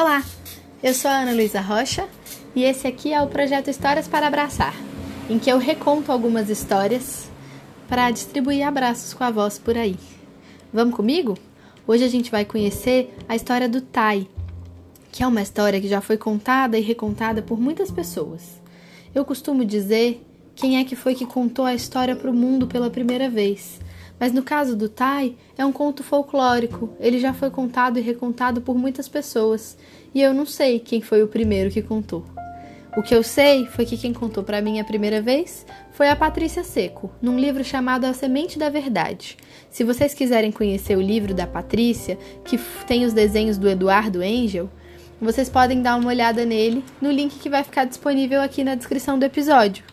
Olá, eu sou a Ana Luísa Rocha e esse aqui é o projeto Histórias para Abraçar, em que eu reconto algumas histórias para distribuir abraços com a voz por aí. Vamos comigo? Hoje a gente vai conhecer a história do Tai, que é uma história que já foi contada e recontada por muitas pessoas. Eu costumo dizer quem é que foi que contou a história para o mundo pela primeira vez. Mas no caso do Tai, é um conto folclórico. Ele já foi contado e recontado por muitas pessoas, e eu não sei quem foi o primeiro que contou. O que eu sei foi que quem contou para mim a primeira vez foi a Patrícia Seco, num livro chamado A Semente da Verdade. Se vocês quiserem conhecer o livro da Patrícia, que tem os desenhos do Eduardo Angel, vocês podem dar uma olhada nele no link que vai ficar disponível aqui na descrição do episódio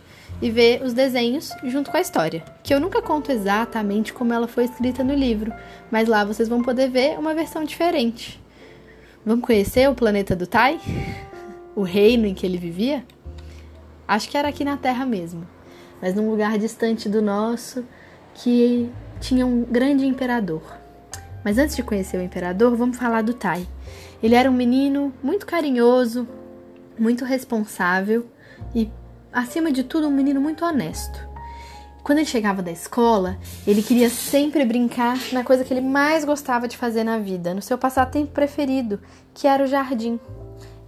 e ver os desenhos junto com a história, que eu nunca conto exatamente como ela foi escrita no livro, mas lá vocês vão poder ver uma versão diferente. Vamos conhecer o planeta do Tai? O reino em que ele vivia? Acho que era aqui na Terra mesmo, mas num lugar distante do nosso que tinha um grande imperador. Mas antes de conhecer o imperador, vamos falar do Tai. Ele era um menino muito carinhoso, muito responsável e acima de tudo, um menino muito honesto. Quando ele chegava da escola, ele queria sempre brincar na coisa que ele mais gostava de fazer na vida, no seu passatempo preferido, que era o jardim.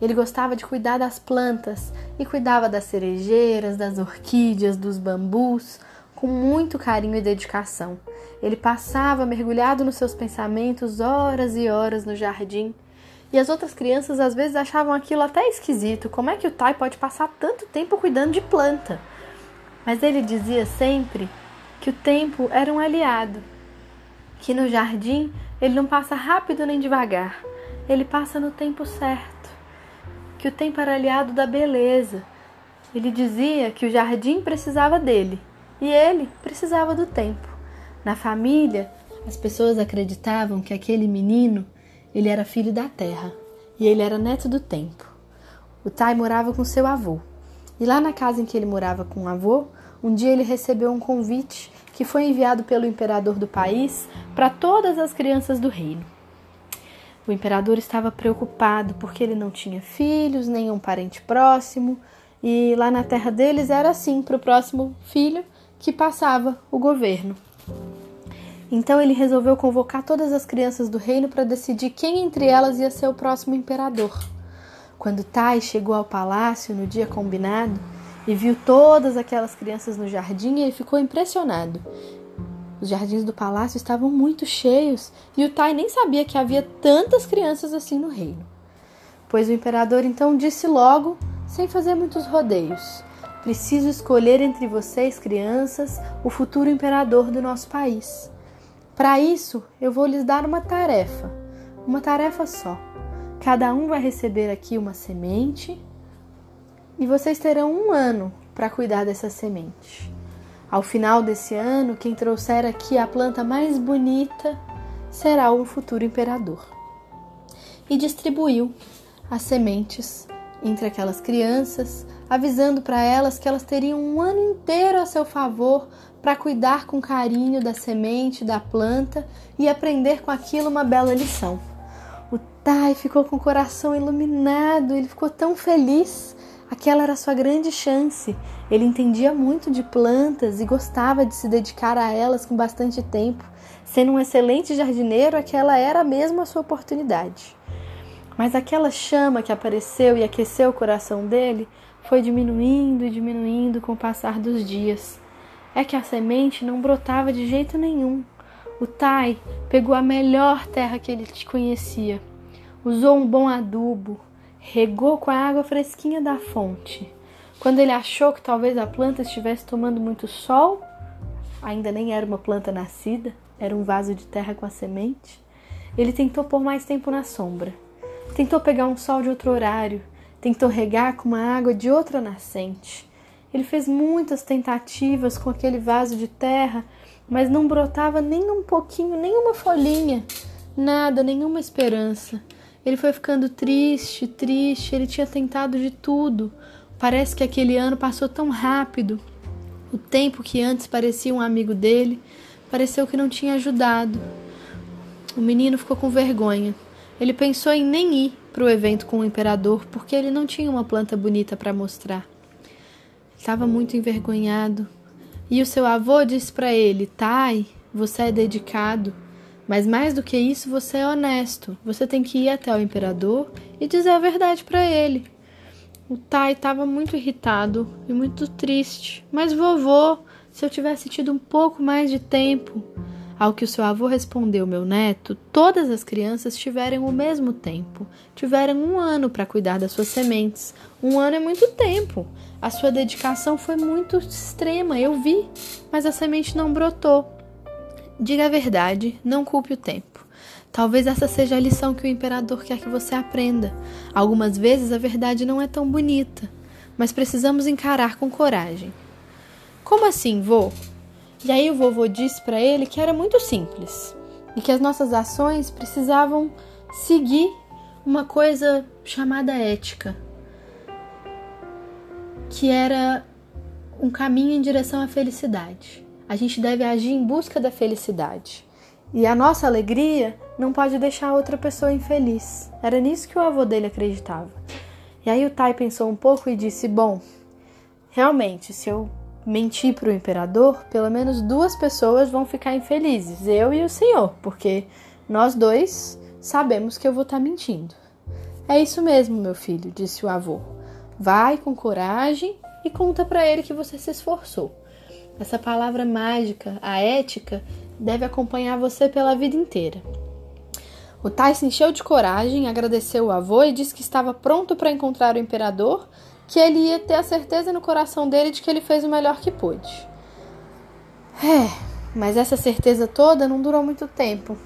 Ele gostava de cuidar das plantas e cuidava das cerejeiras, das orquídeas, dos bambus, com muito carinho e dedicação. Ele passava mergulhado nos seus pensamentos horas e horas no jardim e as outras crianças às vezes achavam aquilo até esquisito. Como é que o Tai pode passar tanto tempo cuidando de planta? Mas ele dizia sempre que o tempo era um aliado, que no jardim ele não passa rápido nem devagar, ele passa no tempo certo, que o tempo era aliado da beleza. Ele dizia que o jardim precisava dele e ele precisava do tempo. Na família, as pessoas acreditavam que aquele menino ele era filho da terra e ele era neto do tempo. O Tai morava com seu avô. E lá na casa em que ele morava com o avô, um dia ele recebeu um convite que foi enviado pelo imperador do país para todas as crianças do reino. O imperador estava preocupado porque ele não tinha filhos, nenhum parente próximo, e lá na terra deles era assim para o próximo filho que passava o governo. Então ele resolveu convocar todas as crianças do reino para decidir quem entre elas ia ser o próximo imperador. Quando Tai chegou ao palácio no dia combinado e viu todas aquelas crianças no jardim, ele ficou impressionado. Os jardins do palácio estavam muito cheios e o Tai nem sabia que havia tantas crianças assim no reino. Pois o imperador então disse logo, sem fazer muitos rodeios: Preciso escolher entre vocês, crianças, o futuro imperador do nosso país. Para isso, eu vou lhes dar uma tarefa, uma tarefa só. Cada um vai receber aqui uma semente e vocês terão um ano para cuidar dessa semente. Ao final desse ano, quem trouxer aqui a planta mais bonita será o futuro imperador. E distribuiu as sementes entre aquelas crianças, avisando para elas que elas teriam um ano inteiro a seu favor para cuidar com carinho da semente, da planta e aprender com aquilo uma bela lição. O Tai ficou com o coração iluminado, ele ficou tão feliz. Aquela era sua grande chance. Ele entendia muito de plantas e gostava de se dedicar a elas com bastante tempo. Sendo um excelente jardineiro, aquela era mesmo a sua oportunidade. Mas aquela chama que apareceu e aqueceu o coração dele foi diminuindo e diminuindo com o passar dos dias é que a semente não brotava de jeito nenhum. O Tai pegou a melhor terra que ele conhecia, usou um bom adubo, regou com a água fresquinha da fonte. Quando ele achou que talvez a planta estivesse tomando muito sol, ainda nem era uma planta nascida, era um vaso de terra com a semente, ele tentou pôr mais tempo na sombra. Tentou pegar um sol de outro horário, tentou regar com uma água de outra nascente. Ele fez muitas tentativas com aquele vaso de terra, mas não brotava nem um pouquinho, nenhuma folhinha, nada, nenhuma esperança. Ele foi ficando triste, triste, ele tinha tentado de tudo. Parece que aquele ano passou tão rápido. O tempo que antes parecia um amigo dele, pareceu que não tinha ajudado. O menino ficou com vergonha. Ele pensou em nem ir para o evento com o imperador porque ele não tinha uma planta bonita para mostrar. Estava muito envergonhado. E o seu avô disse para ele: Tai, você é dedicado, mas mais do que isso, você é honesto. Você tem que ir até o imperador e dizer a verdade para ele. O Tai estava muito irritado e muito triste. Mas vovô, se eu tivesse tido um pouco mais de tempo. Ao que o seu avô respondeu, meu neto, todas as crianças tiveram o mesmo tempo. Tiveram um ano para cuidar das suas sementes. Um ano é muito tempo. A sua dedicação foi muito extrema, eu vi, mas a semente não brotou. Diga a verdade, não culpe o tempo. Talvez essa seja a lição que o imperador quer que você aprenda. Algumas vezes a verdade não é tão bonita, mas precisamos encarar com coragem. Como assim, vô? E aí o vovô disse para ele que era muito simples e que as nossas ações precisavam seguir uma coisa chamada ética, que era um caminho em direção à felicidade. A gente deve agir em busca da felicidade. E a nossa alegria não pode deixar outra pessoa infeliz. Era nisso que o avô dele acreditava. E aí o Tai pensou um pouco e disse: Bom, realmente, se eu mentir para o imperador, pelo menos duas pessoas vão ficar infelizes, eu e o senhor, porque nós dois sabemos que eu vou estar tá mentindo. É isso mesmo, meu filho, disse o avô. Vai com coragem e conta para ele que você se esforçou. Essa palavra mágica, a ética, deve acompanhar você pela vida inteira. O se encheu de coragem, agradeceu o avô e disse que estava pronto para encontrar o imperador que ele ia ter a certeza no coração dele de que ele fez o melhor que pôde. É, mas essa certeza toda não durou muito tempo,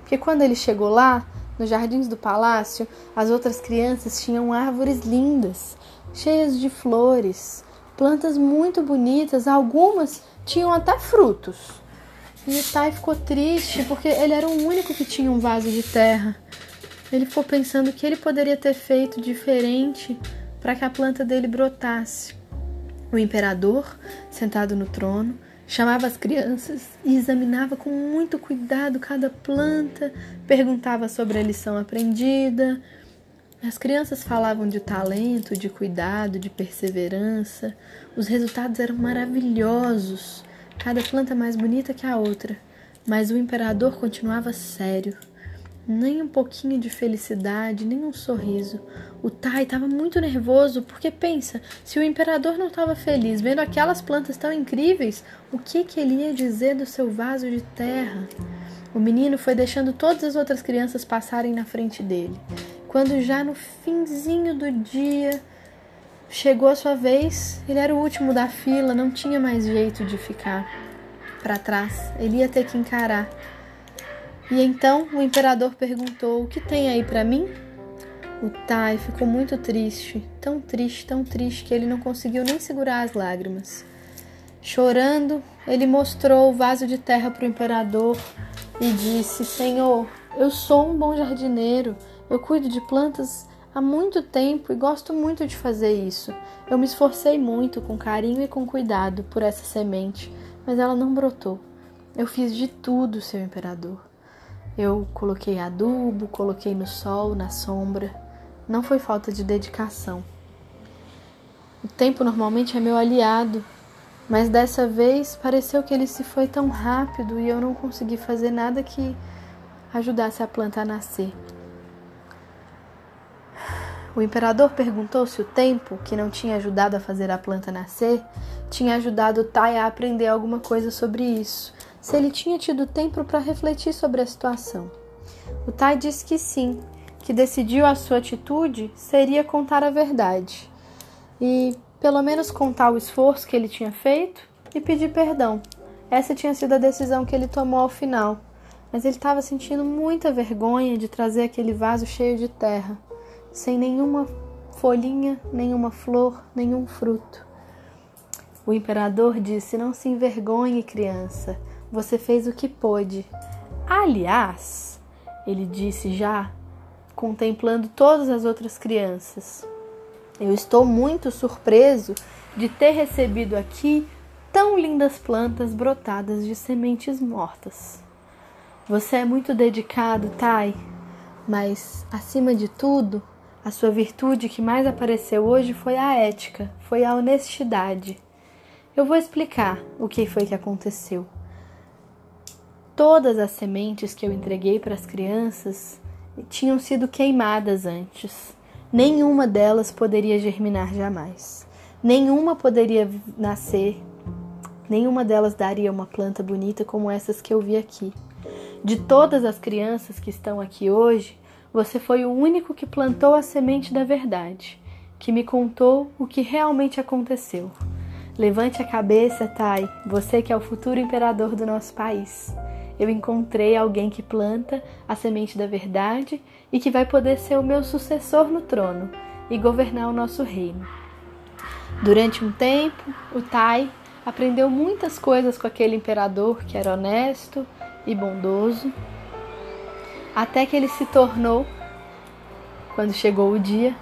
porque quando ele chegou lá, nos jardins do palácio, as outras crianças tinham árvores lindas, cheias de flores, plantas muito bonitas, algumas tinham até frutos. E o Tai ficou triste porque ele era o único que tinha um vaso de terra. Ele ficou pensando que ele poderia ter feito diferente para que a planta dele brotasse. O imperador, sentado no trono, chamava as crianças e examinava com muito cuidado cada planta, perguntava sobre a lição aprendida. As crianças falavam de talento, de cuidado, de perseverança. Os resultados eram maravilhosos, cada planta mais bonita que a outra. Mas o imperador continuava sério nem um pouquinho de felicidade, nem um sorriso. O Tai estava muito nervoso porque pensa, se o imperador não estava feliz vendo aquelas plantas tão incríveis, o que que ele ia dizer do seu vaso de terra? O menino foi deixando todas as outras crianças passarem na frente dele. Quando já no finzinho do dia chegou a sua vez, ele era o último da fila, não tinha mais jeito de ficar para trás. Ele ia ter que encarar e então o imperador perguntou: O que tem aí para mim? O Tai ficou muito triste, tão triste, tão triste que ele não conseguiu nem segurar as lágrimas. Chorando, ele mostrou o vaso de terra para o imperador e disse: Senhor, eu sou um bom jardineiro, eu cuido de plantas há muito tempo e gosto muito de fazer isso. Eu me esforcei muito, com carinho e com cuidado, por essa semente, mas ela não brotou. Eu fiz de tudo, seu imperador. Eu coloquei adubo, coloquei no sol, na sombra. Não foi falta de dedicação. O tempo normalmente é meu aliado, mas dessa vez pareceu que ele se foi tão rápido e eu não consegui fazer nada que ajudasse a planta a nascer. O imperador perguntou se o tempo, que não tinha ajudado a fazer a planta nascer, tinha ajudado Tai a aprender alguma coisa sobre isso se ele tinha tido tempo para refletir sobre a situação. O Tai disse que sim, que decidiu a sua atitude seria contar a verdade e, pelo menos, contar o esforço que ele tinha feito e pedir perdão. Essa tinha sido a decisão que ele tomou ao final, mas ele estava sentindo muita vergonha de trazer aquele vaso cheio de terra, sem nenhuma folhinha, nenhuma flor, nenhum fruto. O imperador disse: Não se envergonhe, criança. Você fez o que pôde. Aliás, ele disse já, contemplando todas as outras crianças, eu estou muito surpreso de ter recebido aqui tão lindas plantas brotadas de sementes mortas. Você é muito dedicado, Tai. Mas, acima de tudo, a sua virtude que mais apareceu hoje foi a ética, foi a honestidade. Eu vou explicar o que foi que aconteceu. Todas as sementes que eu entreguei para as crianças tinham sido queimadas antes. Nenhuma delas poderia germinar jamais. Nenhuma poderia nascer. Nenhuma delas daria uma planta bonita como essas que eu vi aqui. De todas as crianças que estão aqui hoje, você foi o único que plantou a semente da verdade, que me contou o que realmente aconteceu. Levante a cabeça, Tai, você que é o futuro imperador do nosso país. Eu encontrei alguém que planta a semente da verdade e que vai poder ser o meu sucessor no trono e governar o nosso reino. Durante um tempo, o Tai aprendeu muitas coisas com aquele imperador que era honesto e bondoso até que ele se tornou, quando chegou o dia,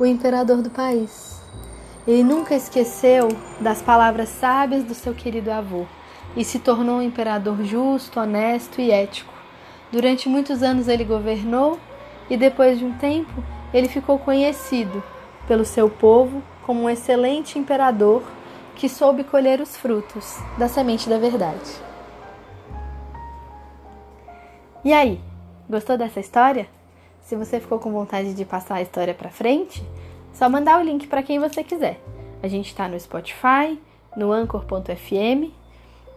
o imperador do país. Ele nunca esqueceu das palavras sábias do seu querido avô e se tornou um imperador justo, honesto e ético. Durante muitos anos ele governou e depois de um tempo ele ficou conhecido pelo seu povo como um excelente imperador que soube colher os frutos da semente da verdade. E aí, Gostou dessa história? Se você ficou com vontade de passar a história para frente, só mandar o link para quem você quiser. A gente está no Spotify, no Anchor.fm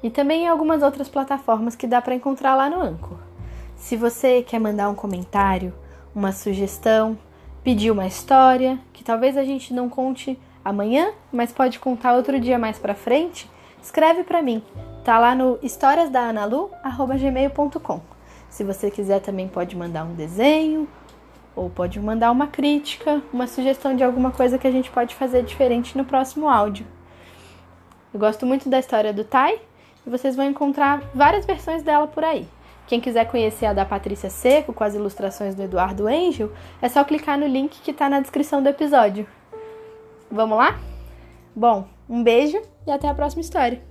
e também em algumas outras plataformas que dá para encontrar lá no Anchor. Se você quer mandar um comentário, uma sugestão, pedir uma história que talvez a gente não conte amanhã, mas pode contar outro dia mais para frente, escreve para mim. Tá lá no historiasdaanalu@gmail.com. Se você quiser, também pode mandar um desenho ou pode mandar uma crítica, uma sugestão de alguma coisa que a gente pode fazer diferente no próximo áudio. Eu gosto muito da história do Tai e vocês vão encontrar várias versões dela por aí. Quem quiser conhecer a da Patrícia Seco com as ilustrações do Eduardo Angel, é só clicar no link que está na descrição do episódio. Vamos lá? Bom, um beijo e até a próxima história.